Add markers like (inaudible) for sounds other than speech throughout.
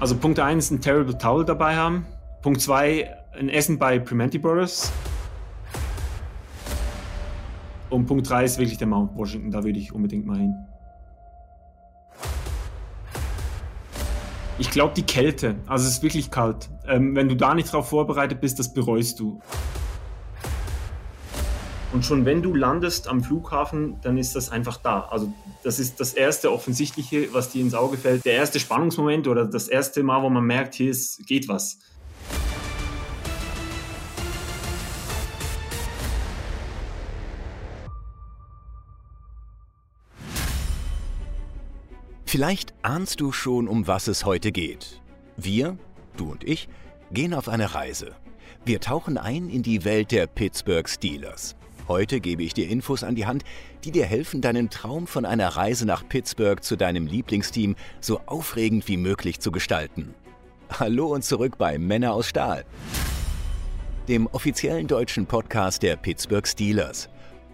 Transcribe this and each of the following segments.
Also Punkt 1, ein Terrible Towel dabei haben. Punkt 2, ein Essen bei Primanti Brothers. Und Punkt 3 ist wirklich der Mount Washington, da würde ich unbedingt mal hin. Ich glaube die Kälte, also es ist wirklich kalt. Ähm, wenn du da nicht drauf vorbereitet bist, das bereust du. Und schon wenn du landest am Flughafen, dann ist das einfach da. Also das ist das erste Offensichtliche, was dir ins Auge fällt. Der erste Spannungsmoment oder das erste Mal, wo man merkt, hier ist, geht was. Vielleicht ahnst du schon, um was es heute geht. Wir, du und ich, gehen auf eine Reise. Wir tauchen ein in die Welt der Pittsburgh Steelers. Heute gebe ich dir Infos an die Hand, die dir helfen, deinen Traum von einer Reise nach Pittsburgh zu deinem Lieblingsteam so aufregend wie möglich zu gestalten. Hallo und zurück bei Männer aus Stahl, dem offiziellen deutschen Podcast der Pittsburgh Steelers.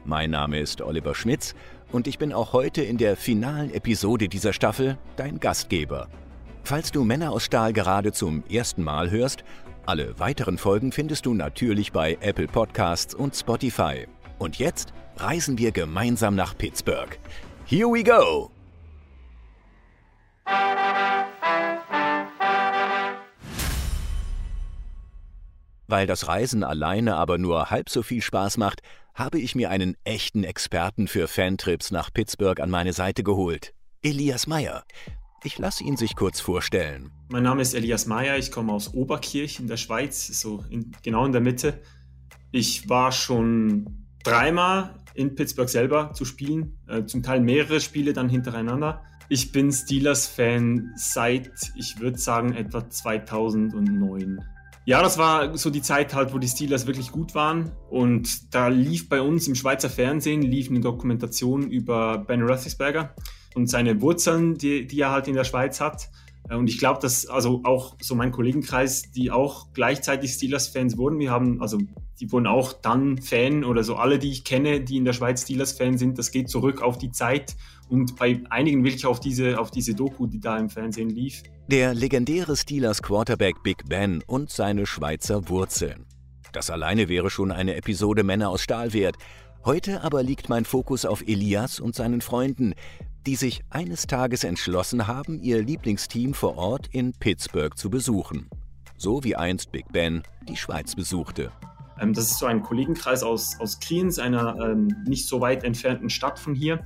Mein Name ist Oliver Schmitz und ich bin auch heute in der finalen Episode dieser Staffel dein Gastgeber. Falls du Männer aus Stahl gerade zum ersten Mal hörst, alle weiteren Folgen findest du natürlich bei Apple Podcasts und Spotify. Und jetzt reisen wir gemeinsam nach Pittsburgh. Here we go! Weil das Reisen alleine aber nur halb so viel Spaß macht, habe ich mir einen echten Experten für Fantrips nach Pittsburgh an meine Seite geholt. Elias Meyer. Ich lasse ihn sich kurz vorstellen. Mein Name ist Elias Meyer, ich komme aus Oberkirch in der Schweiz, so in, genau in der Mitte. Ich war schon dreimal in Pittsburgh selber zu spielen, äh, zum Teil mehrere Spiele dann hintereinander. Ich bin Steelers-Fan seit, ich würde sagen, etwa 2009. Ja, das war so die Zeit halt, wo die Steelers wirklich gut waren. Und da lief bei uns im Schweizer Fernsehen lief eine Dokumentation über Ben Roethlisberger und seine Wurzeln, die, die er halt in der Schweiz hat. Äh, und ich glaube, dass also auch so mein Kollegenkreis, die auch gleichzeitig Steelers-Fans wurden, wir haben, also die wurden auch dann Fan oder so alle, die ich kenne, die in der Schweiz Steelers-Fan sind, das geht zurück auf die Zeit und bei einigen wirklich auf diese, auf diese Doku, die da im Fernsehen lief. Der legendäre Steelers Quarterback Big Ben und seine Schweizer Wurzeln. Das alleine wäre schon eine Episode Männer aus Stahl wert. Heute aber liegt mein Fokus auf Elias und seinen Freunden, die sich eines Tages entschlossen haben, ihr Lieblingsteam vor Ort in Pittsburgh zu besuchen. So wie einst Big Ben die Schweiz besuchte. Ähm, das ist so ein Kollegenkreis aus, aus Kriens, einer ähm, nicht so weit entfernten Stadt von hier.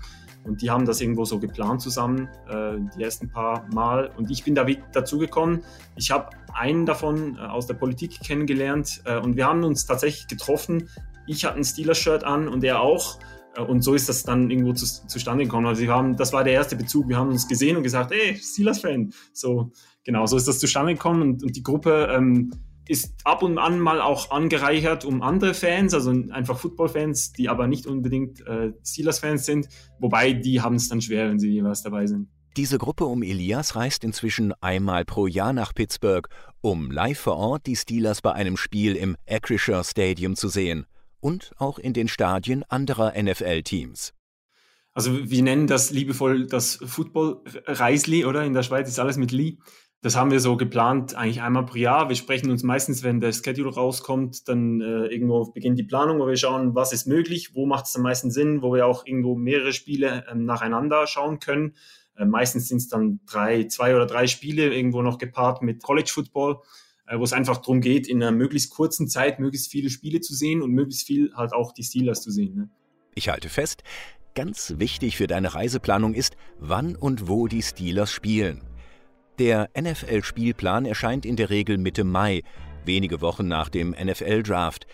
Und die haben das irgendwo so geplant zusammen, äh, die ersten paar Mal. Und ich bin da dazugekommen. Ich habe einen davon äh, aus der Politik kennengelernt äh, und wir haben uns tatsächlich getroffen. Ich hatte ein Steelers-Shirt an und er auch. Äh, und so ist das dann irgendwo zu, zustande gekommen. Also wir haben, das war der erste Bezug. Wir haben uns gesehen und gesagt, ey, Steelers-Fan. So, genau, so ist das zustande gekommen. Und, und die Gruppe ähm, ist ab und an mal auch angereichert um andere Fans, also einfach Football-Fans, die aber nicht unbedingt äh, Steelers-Fans sind. Wobei die haben es dann schwer, wenn sie jeweils dabei sind. Diese Gruppe um Elias reist inzwischen einmal pro Jahr nach Pittsburgh, um live vor Ort die Steelers bei einem Spiel im Acrisure Stadium zu sehen und auch in den Stadien anderer NFL-Teams. Also wir nennen das liebevoll das Football-Reisli, oder? In der Schweiz ist alles mit Li. Das haben wir so geplant, eigentlich einmal pro Jahr. Wir sprechen uns meistens, wenn der Schedule rauskommt, dann äh, irgendwo beginnt die Planung, wo wir schauen, was ist möglich, wo macht es am meisten Sinn, wo wir auch irgendwo mehrere Spiele äh, nacheinander schauen können. Äh, meistens sind es dann drei, zwei oder drei Spiele, irgendwo noch gepaart mit College Football. Äh, wo es einfach darum geht, in einer möglichst kurzen Zeit möglichst viele Spiele zu sehen und möglichst viel halt auch die Steelers zu sehen. Ne? Ich halte fest, ganz wichtig für deine Reiseplanung ist, wann und wo die Steelers spielen. Der NFL-Spielplan erscheint in der Regel Mitte Mai, wenige Wochen nach dem NFL-Draft.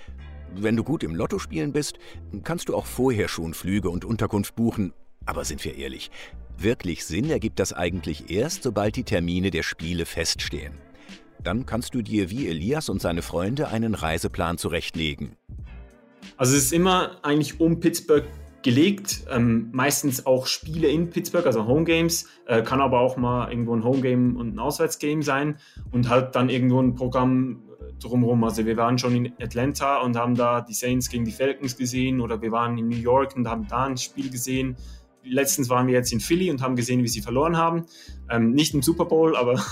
Wenn du gut im Lotto spielen bist, kannst du auch vorher schon Flüge und Unterkunft buchen. Aber sind wir ehrlich, wirklich Sinn ergibt das eigentlich erst, sobald die Termine der Spiele feststehen. Dann kannst du dir wie Elias und seine Freunde einen Reiseplan zurechtlegen. Also es ist immer eigentlich um Pittsburgh gelegt, ähm, meistens auch Spiele in Pittsburgh, also Homegames, äh, kann aber auch mal irgendwo ein Homegame und ein Auswärtsgame sein und halt dann irgendwo ein Programm äh, drumherum. Also wir waren schon in Atlanta und haben da die Saints gegen die Falcons gesehen oder wir waren in New York und haben da ein Spiel gesehen. Letztens waren wir jetzt in Philly und haben gesehen, wie sie verloren haben. Ähm, nicht im Super Bowl, aber (laughs)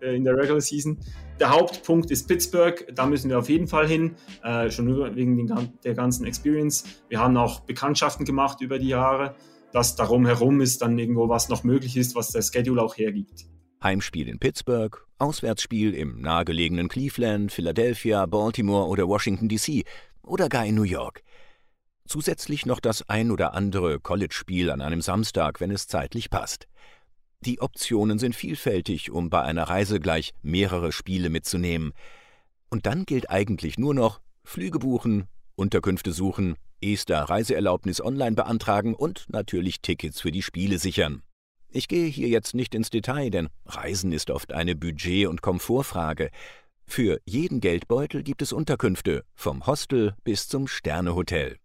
äh, in der Regular Season. Der Hauptpunkt ist Pittsburgh, da müssen wir auf jeden Fall hin, äh, schon nur wegen den, der ganzen Experience. Wir haben auch Bekanntschaften gemacht über die Jahre, dass darum herum ist dann irgendwo was noch möglich ist, was der Schedule auch hergibt. Heimspiel in Pittsburgh, Auswärtsspiel im nahegelegenen Cleveland, Philadelphia, Baltimore oder Washington DC oder gar in New York. Zusätzlich noch das ein oder andere College-Spiel an einem Samstag, wenn es zeitlich passt. Die Optionen sind vielfältig, um bei einer Reise gleich mehrere Spiele mitzunehmen. Und dann gilt eigentlich nur noch Flüge buchen, Unterkünfte suchen, ESTA Reiseerlaubnis online beantragen und natürlich Tickets für die Spiele sichern. Ich gehe hier jetzt nicht ins Detail, denn Reisen ist oft eine Budget- und Komfortfrage. Für jeden Geldbeutel gibt es Unterkünfte, vom Hostel bis zum Sternehotel.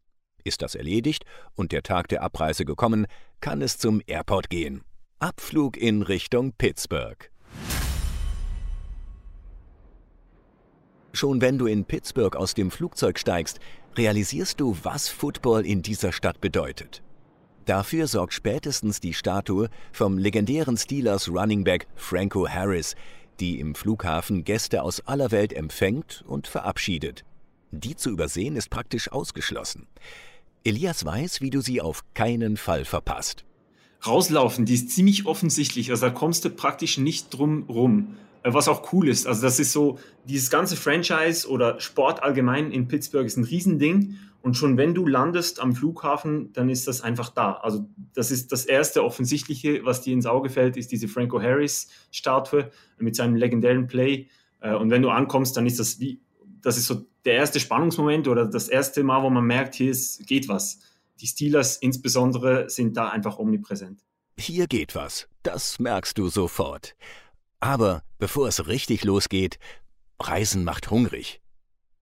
Ist das erledigt und der Tag der Abreise gekommen, kann es zum Airport gehen. Abflug in Richtung Pittsburgh. Schon wenn du in Pittsburgh aus dem Flugzeug steigst, realisierst du, was Football in dieser Stadt bedeutet. Dafür sorgt spätestens die Statue vom legendären Steelers Running Back Franco Harris, die im Flughafen Gäste aus aller Welt empfängt und verabschiedet. Die zu übersehen ist praktisch ausgeschlossen. Elias weiß, wie du sie auf keinen Fall verpasst. Rauslaufen, die ist ziemlich offensichtlich, also da kommst du praktisch nicht drum rum. Äh, was auch cool ist, also das ist so, dieses ganze Franchise oder Sport allgemein in Pittsburgh ist ein Riesending und schon wenn du landest am Flughafen, dann ist das einfach da. Also das ist das erste offensichtliche, was dir ins Auge fällt, ist diese Franco Harris Statue mit seinem legendären Play. Äh, und wenn du ankommst, dann ist das wie, das ist so der erste Spannungsmoment oder das erste Mal, wo man merkt, hier ist, geht was. Die Steelers insbesondere sind da einfach omnipräsent. Hier geht was. Das merkst du sofort. Aber bevor es richtig losgeht, Reisen macht hungrig.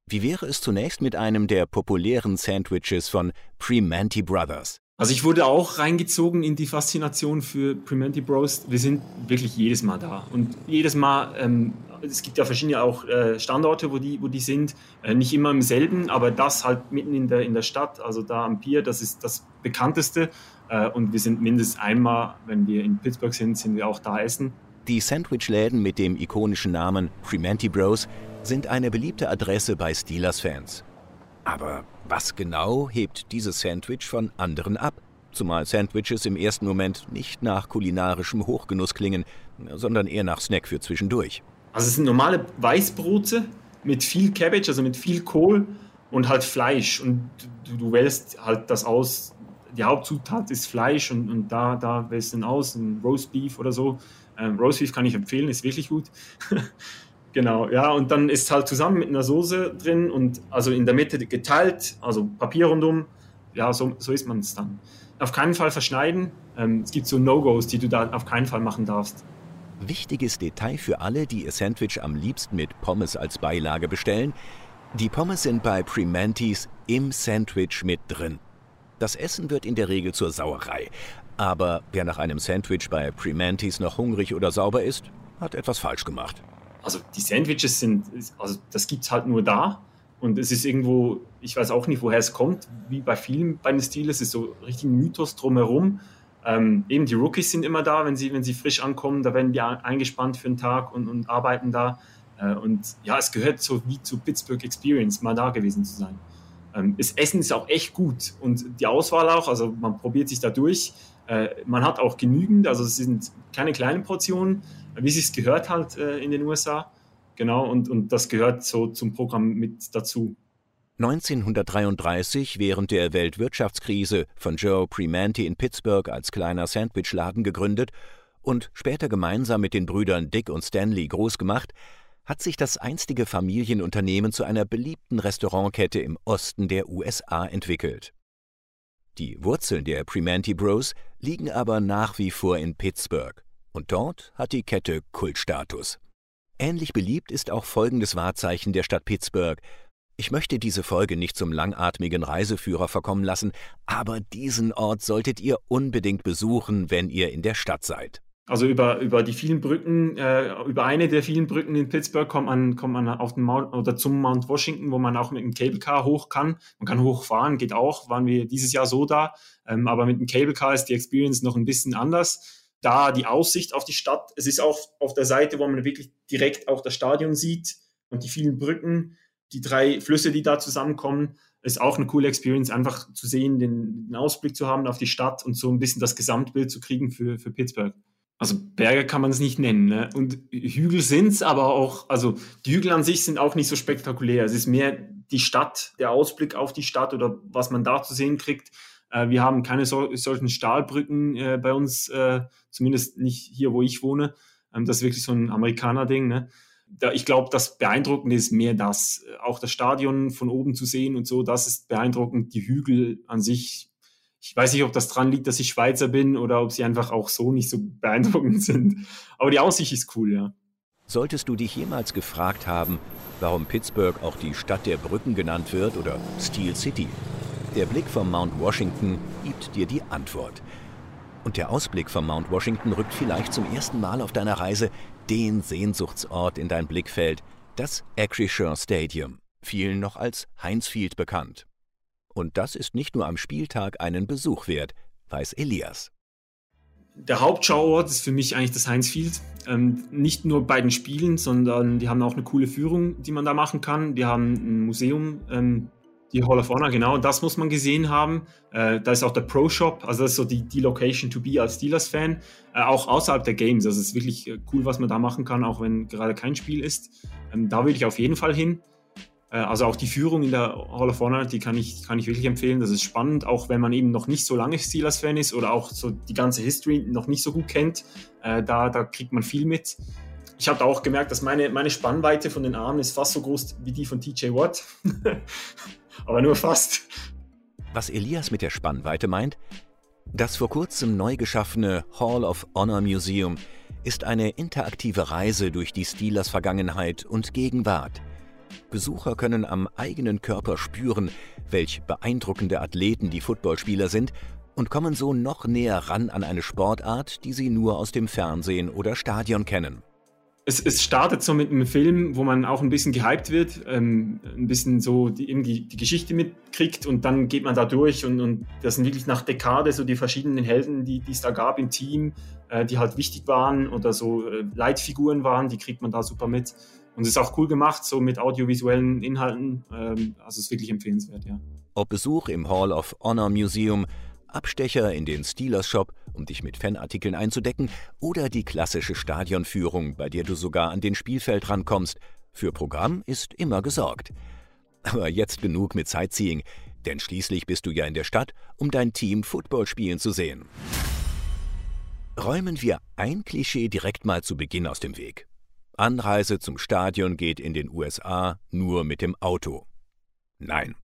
Wie wäre es zunächst mit einem der populären Sandwiches von Primanti Brothers? Also ich wurde auch reingezogen in die Faszination für Primanti Bros. Wir sind wirklich jedes Mal da. Und jedes Mal, ähm, es gibt ja verschiedene auch äh, Standorte, wo die, wo die sind. Äh, nicht immer im selben, aber das halt mitten in der, in der Stadt, also da am Pier, das ist das bekannteste. Äh, und wir sind mindestens einmal, wenn wir in Pittsburgh sind, sind wir auch da essen. Die Sandwich-Läden mit dem ikonischen Namen Primanti Bros sind eine beliebte Adresse bei Steelers-Fans. Aber was genau hebt dieses Sandwich von anderen ab? Zumal Sandwiches im ersten Moment nicht nach kulinarischem Hochgenuss klingen, sondern eher nach Snack für zwischendurch. Also es sind normale Weißbrote mit viel Cabbage, also mit viel Kohl und halt Fleisch. Und du, du wählst halt das aus. Die Hauptzutat ist Fleisch und, und da, da wählst du dann aus, ein Roast Beef oder so. Ähm, Roast Beef kann ich empfehlen, ist wirklich gut. (laughs) genau, ja, und dann ist halt zusammen mit einer Soße drin und also in der Mitte geteilt, also Papier rundum. Ja, so, so isst man es dann. Auf keinen Fall verschneiden. Ähm, es gibt so No-Gos, die du da auf keinen Fall machen darfst. Wichtiges Detail für alle, die ihr Sandwich am liebsten mit Pommes als Beilage bestellen. Die Pommes sind bei Primantis im Sandwich mit drin. Das Essen wird in der Regel zur Sauerei. Aber wer nach einem Sandwich bei Primantis noch hungrig oder sauber ist, hat etwas falsch gemacht. Also die Sandwiches sind, also das gibt es halt nur da. Und es ist irgendwo, ich weiß auch nicht, woher es kommt, wie bei vielen bei den Steelers, ist so richtig ein Mythos drumherum. Ähm, eben die Rookies sind immer da, wenn sie, wenn sie frisch ankommen, da werden die eingespannt für einen Tag und, und arbeiten da. Äh, und ja, es gehört so wie zu Pittsburgh Experience, mal da gewesen zu sein. Ähm, das Essen ist auch echt gut und die Auswahl auch, also man probiert sich da durch. Äh, man hat auch genügend, also es sind keine kleinen Portionen, wie es gehört halt äh, in den USA. Genau, und, und das gehört so zum Programm mit dazu. 1933, während der Weltwirtschaftskrise, von Joe Primanti in Pittsburgh als kleiner Sandwichladen gegründet und später gemeinsam mit den Brüdern Dick und Stanley groß gemacht, hat sich das einstige Familienunternehmen zu einer beliebten Restaurantkette im Osten der USA entwickelt. Die Wurzeln der Primanti Bros liegen aber nach wie vor in Pittsburgh, und dort hat die Kette Kultstatus. Ähnlich beliebt ist auch folgendes Wahrzeichen der Stadt Pittsburgh. Ich möchte diese Folge nicht zum langatmigen Reiseführer verkommen lassen, aber diesen Ort solltet ihr unbedingt besuchen, wenn ihr in der Stadt seid. Also über, über die vielen Brücken, äh, über eine der vielen Brücken in Pittsburgh kommt man, kommt man auf den Mount, oder zum Mount Washington, wo man auch mit dem Cable Car hoch kann. Man kann hochfahren, geht auch, waren wir dieses Jahr so da. Ähm, aber mit dem Cable Car ist die Experience noch ein bisschen anders. Da die Aussicht auf die Stadt, es ist auch auf der Seite, wo man wirklich direkt auch das Stadion sieht und die vielen Brücken, die drei Flüsse, die da zusammenkommen, ist auch eine coole Experience, einfach zu sehen, den, den Ausblick zu haben auf die Stadt und so ein bisschen das Gesamtbild zu kriegen für, für Pittsburgh also Berge kann man es nicht nennen. Ne? Und Hügel sind es, aber auch, also die Hügel an sich sind auch nicht so spektakulär. Es ist mehr die Stadt, der Ausblick auf die Stadt oder was man da zu sehen kriegt. Äh, wir haben keine so, solchen Stahlbrücken äh, bei uns, äh, zumindest nicht hier, wo ich wohne. Ähm, das ist wirklich so ein Amerikaner-Ding. Ne? Da, ich glaube, das Beeindruckende ist mehr das. Auch das Stadion von oben zu sehen und so, das ist beeindruckend. Die Hügel an sich ich weiß nicht, ob das dran liegt, dass ich Schweizer bin oder ob sie einfach auch so nicht so beeindruckend (laughs) sind. Aber die Aussicht ist cool, ja. Solltest du dich jemals gefragt haben, warum Pittsburgh auch die Stadt der Brücken genannt wird oder Steel City, der Blick vom Mount Washington gibt dir die Antwort. Und der Ausblick vom Mount Washington rückt vielleicht zum ersten Mal auf deiner Reise den Sehnsuchtsort in dein Blickfeld, das Acrisure Stadium, vielen noch als Heinz Field bekannt. Und das ist nicht nur am Spieltag einen Besuch wert, weiß Elias. Der Hauptschauort ist für mich eigentlich das Heinz Field. Ähm, nicht nur bei den Spielen, sondern die haben auch eine coole Führung, die man da machen kann. Die haben ein Museum, ähm, die Hall of Honor, genau, das muss man gesehen haben. Äh, da ist auch der Pro Shop, also das ist so die, die Location to be als Steelers-Fan, äh, auch außerhalb der Games. Also es ist wirklich äh, cool, was man da machen kann, auch wenn gerade kein Spiel ist. Ähm, da will ich auf jeden Fall hin. Äh, also auch die Führung in der Hall of Honor, die kann ich, kann ich wirklich empfehlen. Das ist spannend, auch wenn man eben noch nicht so lange Steelers-Fan ist oder auch so die ganze History noch nicht so gut kennt. Äh, da, da kriegt man viel mit. Ich habe auch gemerkt, dass meine, meine Spannweite von den Armen ist fast so groß wie die von TJ Watt. (laughs) Aber nur fast. Was Elias mit der Spannweite meint? Das vor kurzem neu geschaffene Hall of Honor Museum ist eine interaktive Reise durch die Steelers Vergangenheit und Gegenwart. Besucher können am eigenen Körper spüren, welch beeindruckende Athleten die Footballspieler sind und kommen so noch näher ran an eine Sportart, die sie nur aus dem Fernsehen oder Stadion kennen. Es, es startet so mit einem Film, wo man auch ein bisschen gehypt wird, ähm, ein bisschen so die, die Geschichte mitkriegt und dann geht man da durch und, und das sind wirklich nach Dekade so die verschiedenen Helden, die, die es da gab im Team, äh, die halt wichtig waren oder so äh, Leitfiguren waren, die kriegt man da super mit. Und es ist auch cool gemacht, so mit audiovisuellen Inhalten. Ähm, also es ist wirklich empfehlenswert, ja. Ob Besuch im Hall of Honor Museum, Abstecher in den Steelers Shop, um dich mit Fanartikeln einzudecken, oder die klassische Stadionführung, bei der du sogar an den Spielfeld rankommst. Für Programm ist immer gesorgt. Aber jetzt genug mit Sightseeing, denn schließlich bist du ja in der Stadt, um dein Team Football spielen zu sehen. Räumen wir ein Klischee direkt mal zu Beginn aus dem Weg. Anreise zum Stadion geht in den USA nur mit dem Auto. Nein.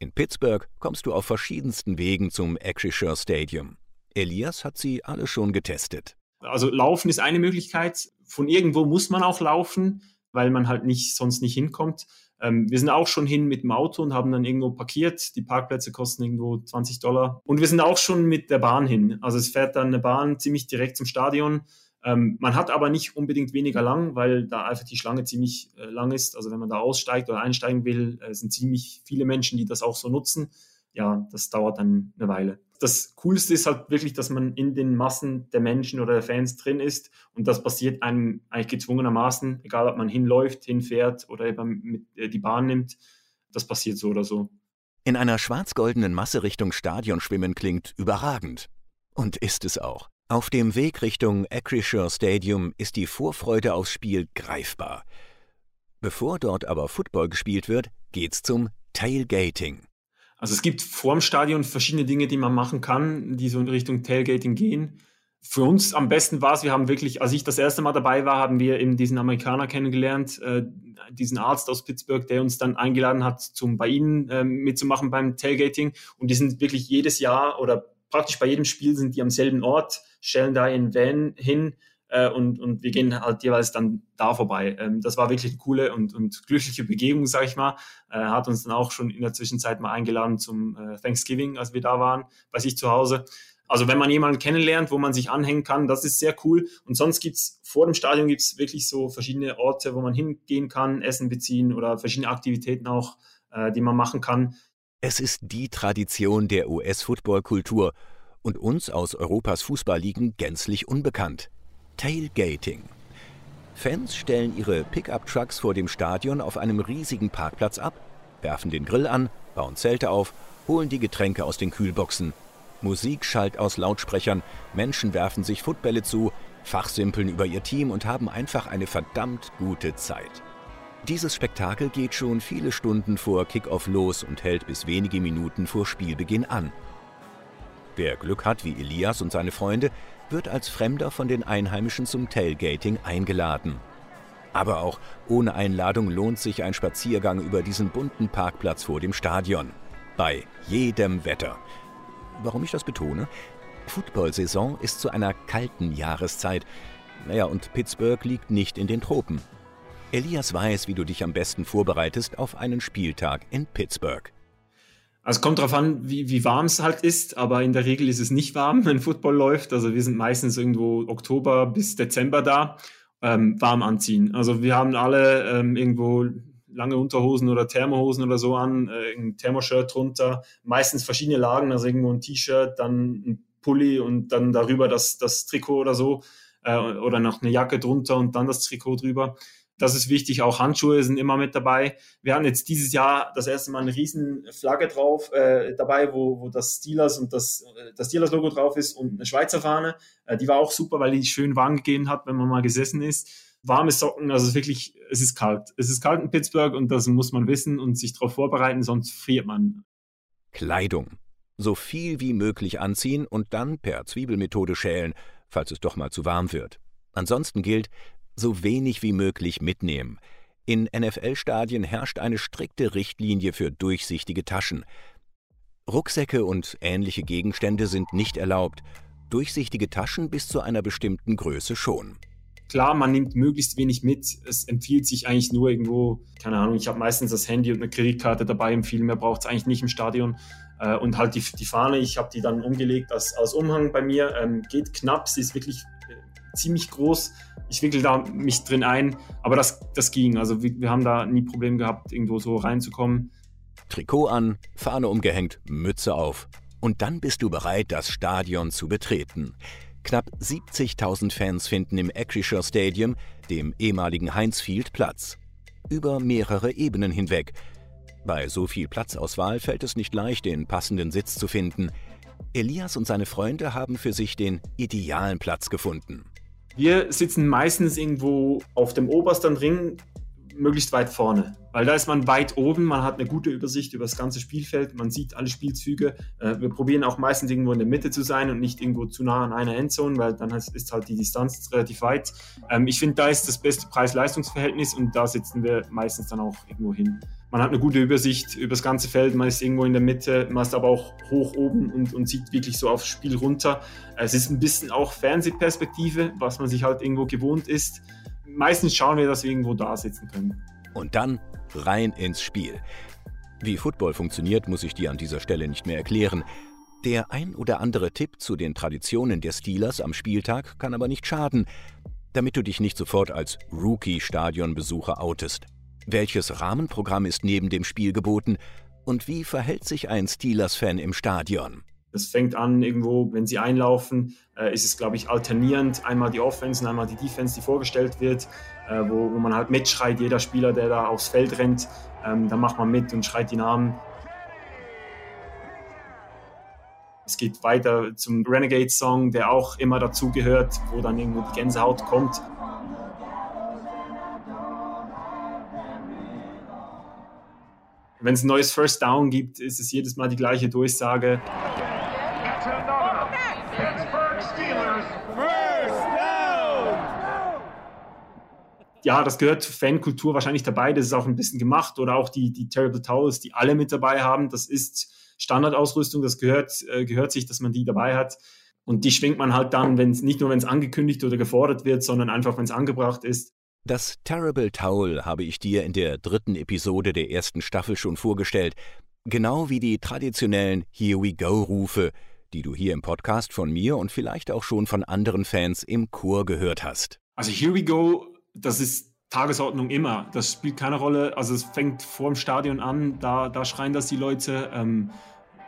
In Pittsburgh kommst du auf verschiedensten Wegen zum Acrisure Stadium. Elias hat sie alle schon getestet. Also laufen ist eine Möglichkeit. Von irgendwo muss man auch laufen, weil man halt nicht sonst nicht hinkommt. Ähm, wir sind auch schon hin mit dem Auto und haben dann irgendwo parkiert. Die Parkplätze kosten irgendwo 20 Dollar. Und wir sind auch schon mit der Bahn hin. Also es fährt dann eine Bahn ziemlich direkt zum Stadion. Ähm, man hat aber nicht unbedingt weniger lang, weil da einfach die Schlange ziemlich äh, lang ist. Also wenn man da aussteigt oder einsteigen will, äh, sind ziemlich viele Menschen, die das auch so nutzen. Ja, das dauert dann eine Weile. Das Coolste ist halt wirklich, dass man in den Massen der Menschen oder der Fans drin ist und das passiert einem eigentlich gezwungenermaßen, egal ob man hinläuft, hinfährt oder eben mit, äh, die Bahn nimmt. Das passiert so oder so. In einer schwarz-goldenen Masse Richtung Stadion schwimmen klingt überragend. Und ist es auch. Auf dem Weg Richtung Acrisure Stadium ist die Vorfreude aufs Spiel greifbar. Bevor dort aber Football gespielt wird, geht's zum Tailgating. Also es gibt vorm Stadion verschiedene Dinge, die man machen kann, die so in Richtung Tailgating gehen. Für uns am besten war es, wir haben wirklich, als ich das erste Mal dabei war, haben wir eben diesen Amerikaner kennengelernt, äh, diesen Arzt aus Pittsburgh, der uns dann eingeladen hat, zum bei ihnen äh, mitzumachen beim Tailgating. Und die sind wirklich jedes Jahr oder praktisch bei jedem Spiel sind die am selben Ort, stellen da ihren Van hin äh, und, und wir gehen halt jeweils dann da vorbei. Ähm, das war wirklich eine coole und, und glückliche Begegnung, sag ich mal. Äh, hat uns dann auch schon in der Zwischenzeit mal eingeladen zum äh, Thanksgiving, als wir da waren, bei sich zu Hause. Also wenn man jemanden kennenlernt, wo man sich anhängen kann, das ist sehr cool. Und sonst gibt's vor dem Stadion gibt's wirklich so verschiedene Orte, wo man hingehen kann, Essen beziehen oder verschiedene Aktivitäten auch, äh, die man machen kann. Es ist die Tradition der US-Football-Kultur und uns aus Europas Fußballligen gänzlich unbekannt. Tailgating. Fans stellen ihre Pickup-Trucks vor dem Stadion auf einem riesigen Parkplatz ab, werfen den Grill an, bauen Zelte auf, holen die Getränke aus den Kühlboxen. Musik schallt aus Lautsprechern, Menschen werfen sich Footbälle zu, fachsimpeln über ihr Team und haben einfach eine verdammt gute Zeit. Dieses Spektakel geht schon viele Stunden vor Kickoff los und hält bis wenige Minuten vor Spielbeginn an. Wer Glück hat wie Elias und seine Freunde, wird als Fremder von den Einheimischen zum Tailgating eingeladen. Aber auch ohne Einladung lohnt sich ein Spaziergang über diesen bunten Parkplatz vor dem Stadion. Bei jedem Wetter. Warum ich das betone? Football-Saison ist zu einer kalten Jahreszeit. Naja, und Pittsburgh liegt nicht in den Tropen. Elias weiß, wie du dich am besten vorbereitest auf einen Spieltag in Pittsburgh. Also kommt darauf an, wie, wie warm es halt ist, aber in der Regel ist es nicht warm, (laughs) wenn Football läuft. Also wir sind meistens irgendwo Oktober bis Dezember da, ähm, warm anziehen. Also wir haben alle ähm, irgendwo lange Unterhosen oder Thermohosen oder so an, äh, ein Thermoshirt drunter, meistens verschiedene Lagen, also irgendwo ein T-Shirt, dann ein Pulli und dann darüber das, das Trikot oder so äh, oder noch eine Jacke drunter und dann das Trikot drüber. Das ist wichtig. Auch Handschuhe sind immer mit dabei. Wir haben jetzt dieses Jahr das erste Mal eine riesen Flagge drauf äh, dabei, wo, wo das Steelers und das, das Steelers-Logo drauf ist und eine Schweizer Fahne. Äh, die war auch super, weil die schön warm gegeben hat, wenn man mal gesessen ist. Warme Socken, also wirklich, es ist kalt. Es ist kalt in Pittsburgh und das muss man wissen und sich darauf vorbereiten, sonst friert man. Kleidung. So viel wie möglich anziehen und dann per Zwiebelmethode schälen, falls es doch mal zu warm wird. Ansonsten gilt, so wenig wie möglich mitnehmen. In NFL-Stadien herrscht eine strikte Richtlinie für durchsichtige Taschen. Rucksäcke und ähnliche Gegenstände sind nicht erlaubt, durchsichtige Taschen bis zu einer bestimmten Größe schon. Klar, man nimmt möglichst wenig mit. Es empfiehlt sich eigentlich nur irgendwo, keine Ahnung, ich habe meistens das Handy und eine Kreditkarte dabei, viel mehr braucht es eigentlich nicht im Stadion. Äh, und halt die, die Fahne, ich habe die dann umgelegt als, als Umhang bei mir, ähm, geht knapp, sie ist wirklich ziemlich groß ich wickel da mich drin ein, aber das, das ging. Also wir, wir haben da nie Probleme gehabt, irgendwo so reinzukommen. Trikot an, Fahne umgehängt, Mütze auf. Und dann bist du bereit, das Stadion zu betreten. Knapp 70.000 Fans finden im Acrisure Stadium, dem ehemaligen Heinz Field, Platz. Über mehrere Ebenen hinweg. Bei so viel Platzauswahl fällt es nicht leicht, den passenden Sitz zu finden. Elias und seine Freunde haben für sich den idealen Platz gefunden. Wir sitzen meistens irgendwo auf dem obersten Ring, möglichst weit vorne, weil da ist man weit oben, man hat eine gute Übersicht über das ganze Spielfeld, man sieht alle Spielzüge. Äh, wir probieren auch meistens irgendwo in der Mitte zu sein und nicht irgendwo zu nah an einer Endzone, weil dann ist halt die Distanz relativ weit. Ähm, ich finde, da ist das beste Preis-Leistungs-Verhältnis und da sitzen wir meistens dann auch irgendwo hin man hat eine gute Übersicht über das ganze Feld, man ist irgendwo in der Mitte, man ist aber auch hoch oben und, und sieht wirklich so aufs Spiel runter. Es ist ein bisschen auch Fernsehperspektive, was man sich halt irgendwo gewohnt ist. Meistens schauen wir, dass wir irgendwo da sitzen können. Und dann rein ins Spiel. Wie Football funktioniert, muss ich dir an dieser Stelle nicht mehr erklären. Der ein oder andere Tipp zu den Traditionen der Steelers am Spieltag kann aber nicht schaden, damit du dich nicht sofort als Rookie-Stadionbesucher outest. Welches Rahmenprogramm ist neben dem Spiel geboten und wie verhält sich ein Steelers-Fan im Stadion? Das fängt an irgendwo, wenn sie einlaufen, äh, ist es, glaube ich, alternierend. Einmal die Offense und einmal die Defense, die vorgestellt wird, äh, wo, wo, man halt mitschreit, jeder Spieler, der da aufs Feld rennt, ähm, da macht man mit und schreit die Namen. Es geht weiter zum Renegade-Song, der auch immer dazugehört, wo dann irgendwo die Gänsehaut kommt. Wenn es ein neues First Down gibt, ist es jedes Mal die gleiche Durchsage. ja, das gehört zur Fankultur wahrscheinlich dabei. Das ist auch ein bisschen gemacht. Oder auch die, die Terrible Towels, die alle mit dabei haben. Das ist Standardausrüstung. Das gehört, äh, gehört sich, dass man die dabei hat. Und die schwingt man halt dann, wenn es nicht nur, wenn es angekündigt oder gefordert wird, sondern einfach, wenn es angebracht ist. Das Terrible Towel habe ich dir in der dritten Episode der ersten Staffel schon vorgestellt, genau wie die traditionellen Here We Go Rufe, die du hier im Podcast von mir und vielleicht auch schon von anderen Fans im Chor gehört hast. Also Here We Go, das ist Tagesordnung immer. Das spielt keine Rolle. Also es fängt vor dem Stadion an, da, da schreien das die Leute. Ähm,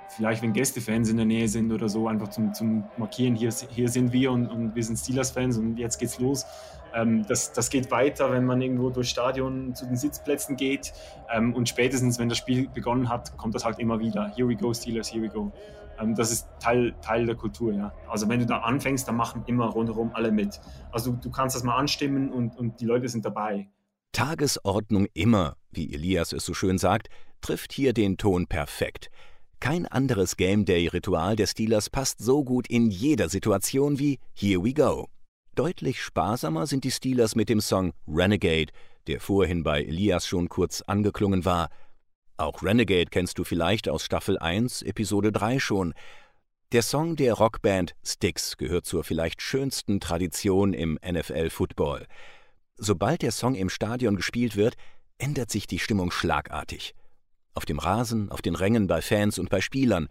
vielleicht wenn Gästefans in der Nähe sind oder so, einfach zum, zum Markieren, hier, hier sind wir und, und wir sind Steelers-Fans und jetzt geht's los. Ähm, das, das geht weiter, wenn man irgendwo durchs Stadion zu den Sitzplätzen geht ähm, und spätestens, wenn das Spiel begonnen hat, kommt das halt immer wieder. Here we go, Steelers, here we go. Ähm, das ist Teil, Teil der Kultur, ja. Also wenn du da anfängst, dann machen immer rundherum alle mit. Also du kannst das mal anstimmen und, und die Leute sind dabei. Tagesordnung immer, wie Elias es so schön sagt, trifft hier den Ton perfekt. Kein anderes Game Day-Ritual der Steelers passt so gut in jeder Situation wie Here We Go. Deutlich sparsamer sind die Steelers mit dem Song Renegade, der vorhin bei Elias schon kurz angeklungen war. Auch Renegade kennst du vielleicht aus Staffel 1, Episode 3 schon. Der Song der Rockband Styx gehört zur vielleicht schönsten Tradition im NFL-Football. Sobald der Song im Stadion gespielt wird, ändert sich die Stimmung schlagartig. Auf dem Rasen, auf den Rängen, bei Fans und bei Spielern.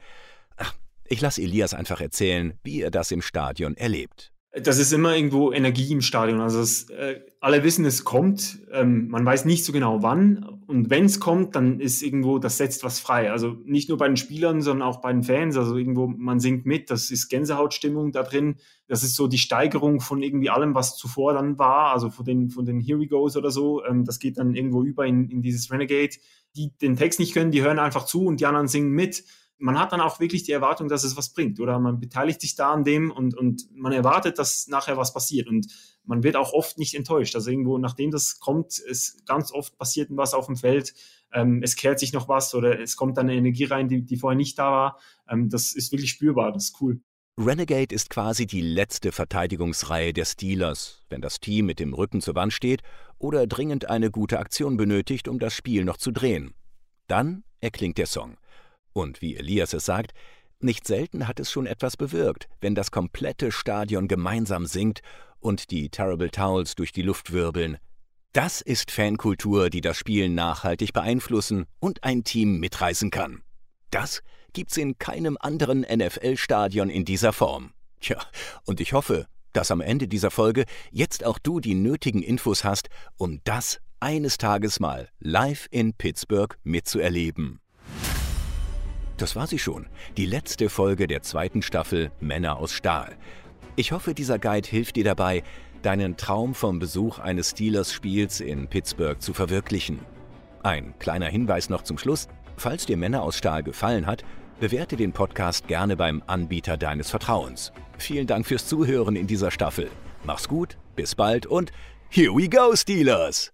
Ach, ich lasse Elias einfach erzählen, wie er das im Stadion erlebt das ist immer irgendwo Energie im Stadion. Also es, äh, alle wissen, es kommt. Ähm, man weiß nicht so genau wann. Und wenn es kommt, dann ist irgendwo, das setzt was frei. Also nicht nur bei den Spielern, sondern auch bei den Fans. Also irgendwo, man singt mit. Das ist Gänsehautstimmung da drin. Das ist so die Steigerung von irgendwie allem, was zuvor dann war. Also von den, von den Here We Goes oder so. Ähm, das geht dann irgendwo über in, in dieses Renegade. Die den Text nicht können, die hören einfach zu und die anderen singen mit man hat dann auch wirklich die Erwartung, dass es was bringt oder man beteiligt sich da an dem und, und man erwartet, dass nachher was passiert und man wird auch oft nicht enttäuscht. Also irgendwo, nachdem das kommt, ist ganz oft passiert was auf dem Feld, ähm, es kehrt sich noch was oder es kommt dann eine Energie rein, die, die vorher nicht da war. Ähm, das ist wirklich spürbar, das ist cool. Renegade ist quasi die letzte Verteidigungsreihe der Steelers, wenn das Team mit dem Rücken zur Wand steht oder dringend eine gute Aktion benötigt, um das Spiel noch zu drehen. Dann erklingt der Song. Und wie Elias es sagt, nicht selten hat es schon etwas bewirkt, wenn das komplette Stadion gemeinsam singt und die Terrible Towels durch die Luft wirbeln. Das ist Fankultur, die das Spiel nachhaltig beeinflussen und ein Team mitreißen kann. Das gibt's in keinem anderen NFL-Stadion in dieser Form. Tja, und ich hoffe, dass am Ende dieser Folge jetzt auch du die nötigen Infos hast, um das eines Tages mal live in Pittsburgh mitzuerleben. Das war sie schon, die letzte Folge der zweiten Staffel Männer aus Stahl. Ich hoffe, dieser Guide hilft dir dabei, deinen Traum vom Besuch eines Steelers-Spiels in Pittsburgh zu verwirklichen. Ein kleiner Hinweis noch zum Schluss. Falls dir Männer aus Stahl gefallen hat, bewerte den Podcast gerne beim Anbieter deines Vertrauens. Vielen Dank fürs Zuhören in dieser Staffel. Mach's gut, bis bald und here we go, Steelers!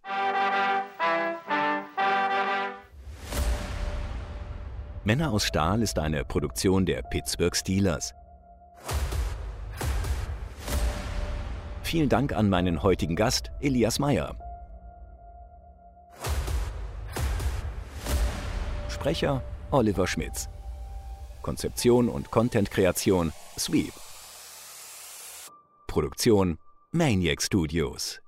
Männer aus Stahl ist eine Produktion der Pittsburgh Steelers. Vielen Dank an meinen heutigen Gast, Elias Meyer. Sprecher Oliver Schmitz. Konzeption und Content-Kreation Sweep. Produktion Maniac Studios.